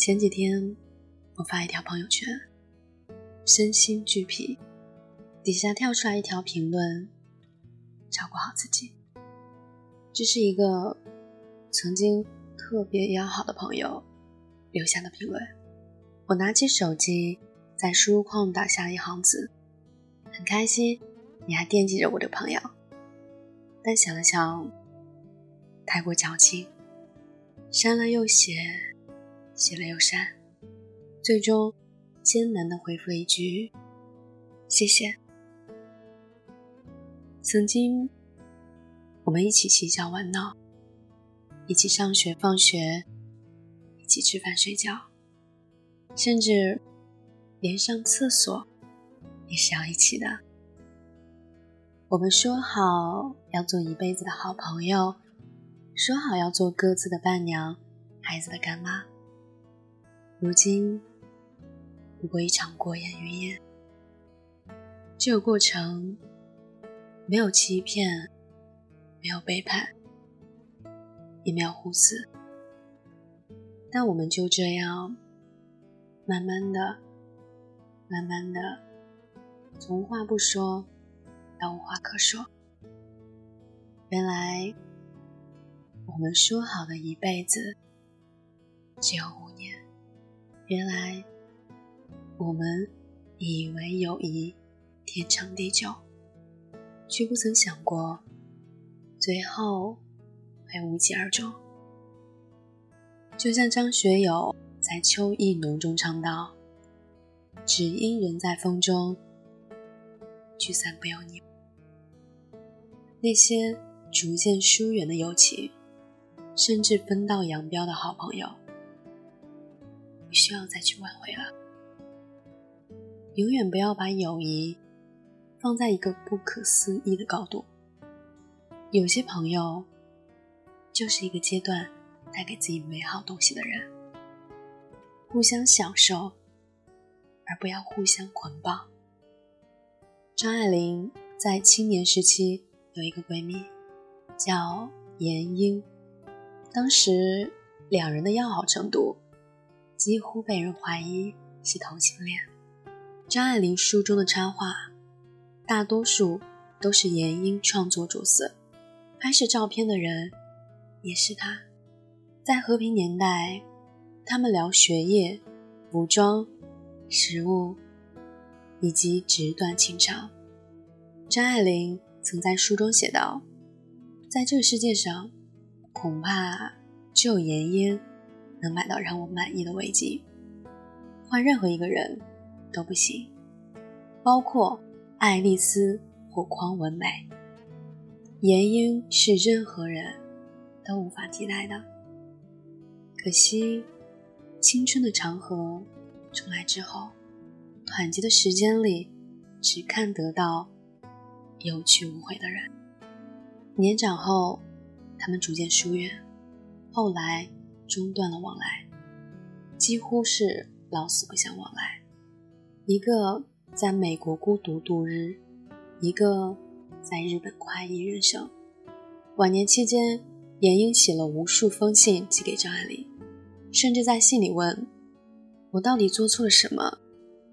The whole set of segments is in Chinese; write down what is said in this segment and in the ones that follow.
前几天我发一条朋友圈，身心俱疲，底下跳出来一条评论：照顾好自己。这是一个曾经特别要好的朋友留下的评论。我拿起手机，在输入框打下了一行字，很开心你还惦记着我的朋友。但想了想，太过矫情，删了又写，写了又删，最终艰难的回复一句：“谢谢。”曾经，我们一起嬉笑玩闹，一起上学放学，一起吃饭睡觉，甚至连上厕所也是要一起的。我们说好要做一辈子的好朋友，说好要做各自的伴娘，孩子的干妈。如今，不过一场过眼云烟。这个过程，没有欺骗，没有背叛，也没有互撕。但我们就这样，慢慢的、慢慢的，从无话不说。到无话可说。原来，我们说好的一辈子只有五年。原来，我们以为友谊天长地久，却不曾想过最后会无疾而终。就像张学友在《秋意浓》中唱道：“只因人在风中，聚散不由你。”那些逐渐疏远的友情，甚至分道扬镳的好朋友，不需要再去挽回了。永远不要把友谊放在一个不可思议的高度。有些朋友，就是一个阶段带给自己美好东西的人，互相享受，而不要互相捆绑。张爱玲在青年时期。有一个闺蜜叫严英，当时两人的要好程度几乎被人怀疑是同性恋。张爱玲书中的插画大多数都是严英创作主色，拍摄照片的人也是他。在和平年代，他们聊学业、服装、食物以及纸短情长。张爱玲。曾在书中写道：“在这个世界上，恐怕只有严英能买到让我满意的围巾，换任何一个人都不行，包括爱丽丝或匡文美。严英是任何人都无法替代的。可惜，青春的长河重来之后，湍急的时间里，只看得到。”有去无回的人，年长后，他们逐渐疏远，后来中断了往来，几乎是老死不相往来。一个在美国孤独度日，一个在日本快意人生。晚年期间，严英写了无数封信寄给张爱玲，甚至在信里问：“我到底做错了什么？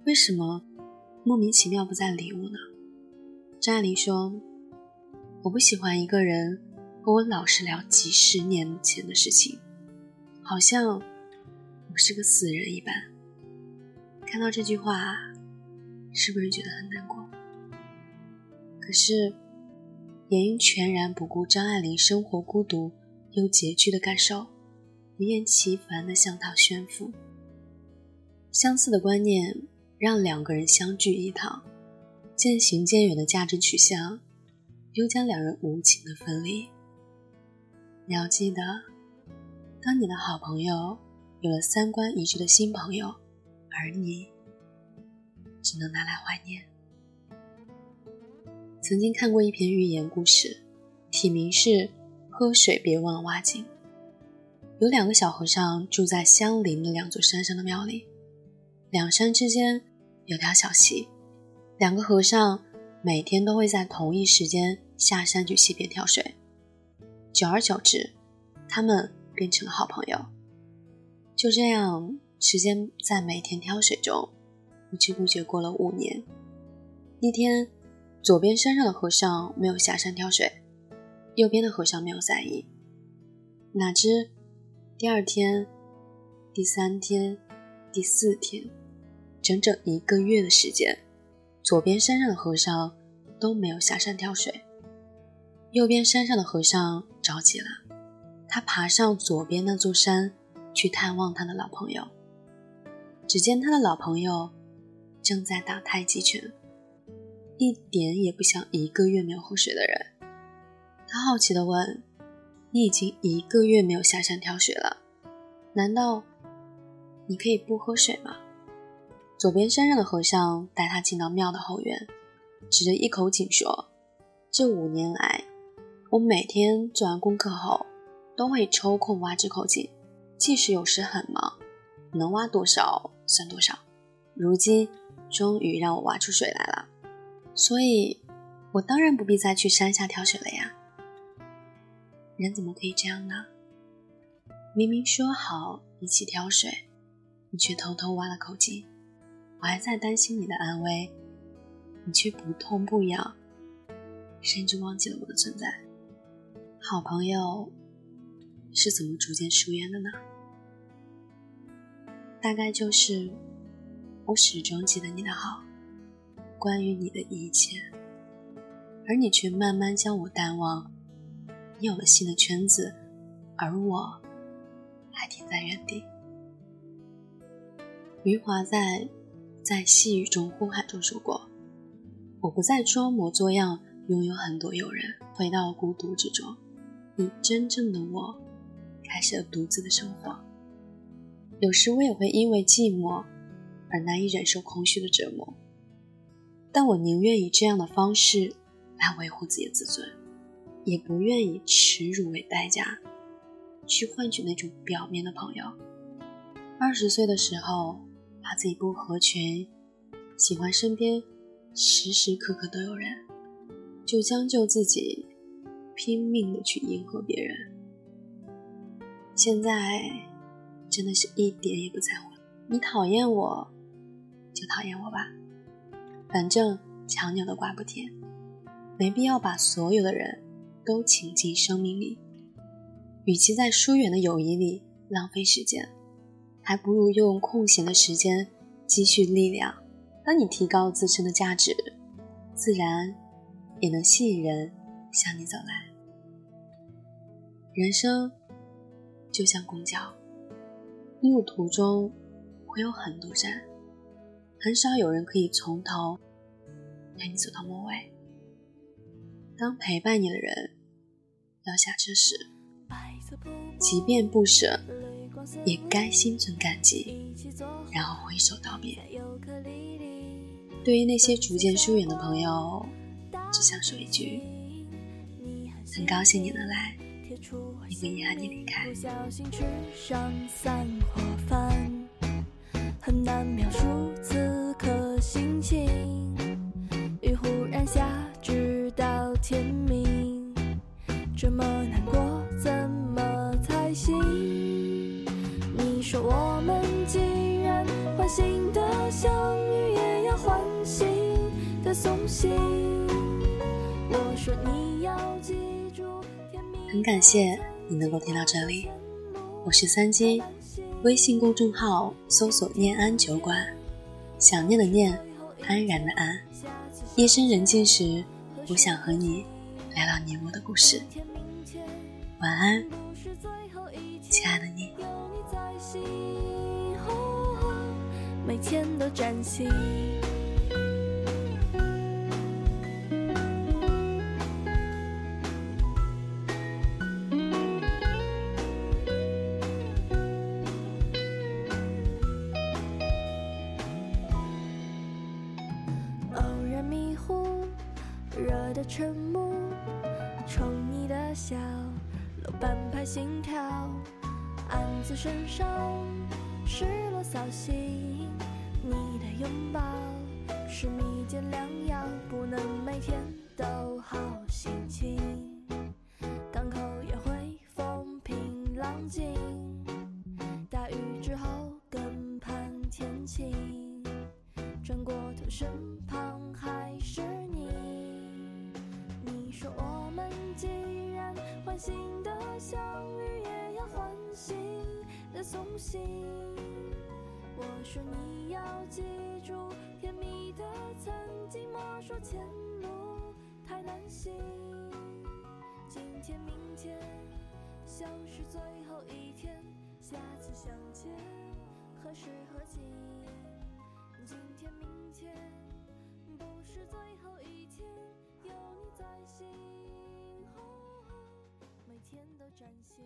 为什么莫名其妙不再理我呢？”张爱玲说：“我不喜欢一个人和我老是聊几十年前的事情，好像我是个死人一般。”看到这句话，是不是觉得很难过？可是，严英全然不顾张爱玲生活孤独又拮据的感受，不厌其烦地向她炫富。相似的观念让两个人相聚一堂。渐行渐远的价值取向，又将两人无情的分离。你要记得，当你的好朋友有了三观一致的新朋友，而你只能拿来怀念。曾经看过一篇寓言故事，题名是“喝水别忘了挖井”。有两个小和尚住在相邻的两座山上的庙里，两山之间有条小溪。两个和尚每天都会在同一时间下山去溪边跳水，久而久之，他们变成了好朋友。就这样，时间在每天挑水中不知不觉过了五年。那天，左边山上的和尚没有下山挑水，右边的和尚没有在意。哪知第二天、第三天、第四天，整整一个月的时间，左边山上的和尚都没有下山挑水。右边山上的和尚着急了，他爬上左边那座山去探望他的老朋友。只见他的老朋友正在打太极拳，一点也不像一个月没有喝水的人。他好奇地问：“你已经一个月没有下山挑水了，难道你可以不喝水吗？”左边山上的和尚带他进到庙的后院，指着一口井说：“这五年来。”我每天做完功课后，都会抽空挖这口井，即使有时很忙，能挖多少算多少。如今终于让我挖出水来了，所以，我当然不必再去山下挑水了呀。人怎么可以这样呢？明明说好一起挑水，你却偷偷挖了口井，我还在担心你的安危，你却不痛不痒，甚至忘记了我的存在。好朋友是怎么逐渐疏远的呢？大概就是我始终记得你的好，关于你的一切，而你却慢慢将我淡忘。你有了新的圈子，而我还停在原地。余华在《在细雨中呼喊》中说过：“我不再装模作样拥有很多友人，回到孤独之中。”以真正的我，开始了独自的生活。有时我也会因为寂寞而难以忍受空虚的折磨，但我宁愿以这样的方式来维护自己的自尊，也不愿以耻辱为代价去换取那种表面的朋友。二十岁的时候，怕自己不合群，喜欢身边时时刻刻都有人，就将就自己。拼命的去迎合别人，现在真的是一点也不在乎。你讨厌我，就讨厌我吧，反正强扭的瓜不甜，没必要把所有的人都请进生命里。与其在疏远的友谊里浪费时间，还不如用空闲的时间积蓄力量。当你提高自身的价值，自然也能吸引人向你走来。人生就像公交，路途中会有很多站，很少有人可以从头陪你走到末尾。当陪伴你的人要下车时，即便不舍，也该心存感激，然后挥手道别。对于那些逐渐疏远的朋友，只想说一句：很高兴你能来。你不遗憾你离开不小心吃上散伙饭很难描述此刻心情雨忽然下直到天明这么难过怎么才行你说我们既然唤醒的相遇也要唤醒的送行我说你要记很感谢你能够听到这里，我是三金，微信公众号搜索“念安酒馆”，想念的念，安然的安。夜深人静时，我想和你聊聊你我的故事。晚安，亲爱的你。每天都崭新。的沉默，宠你的笑，漏半拍心跳，暗自神伤失落扫兴。你的拥抱是蜜饯良药，不能每天都好心情。港口也会风平浪静，大雨之后更盼天晴。转过头，身记住，甜蜜的曾经莫说前路太难行。今天明天像是最后一天，下次相见何时何景？今天明天不是最后一天，有你在心，每天都崭新。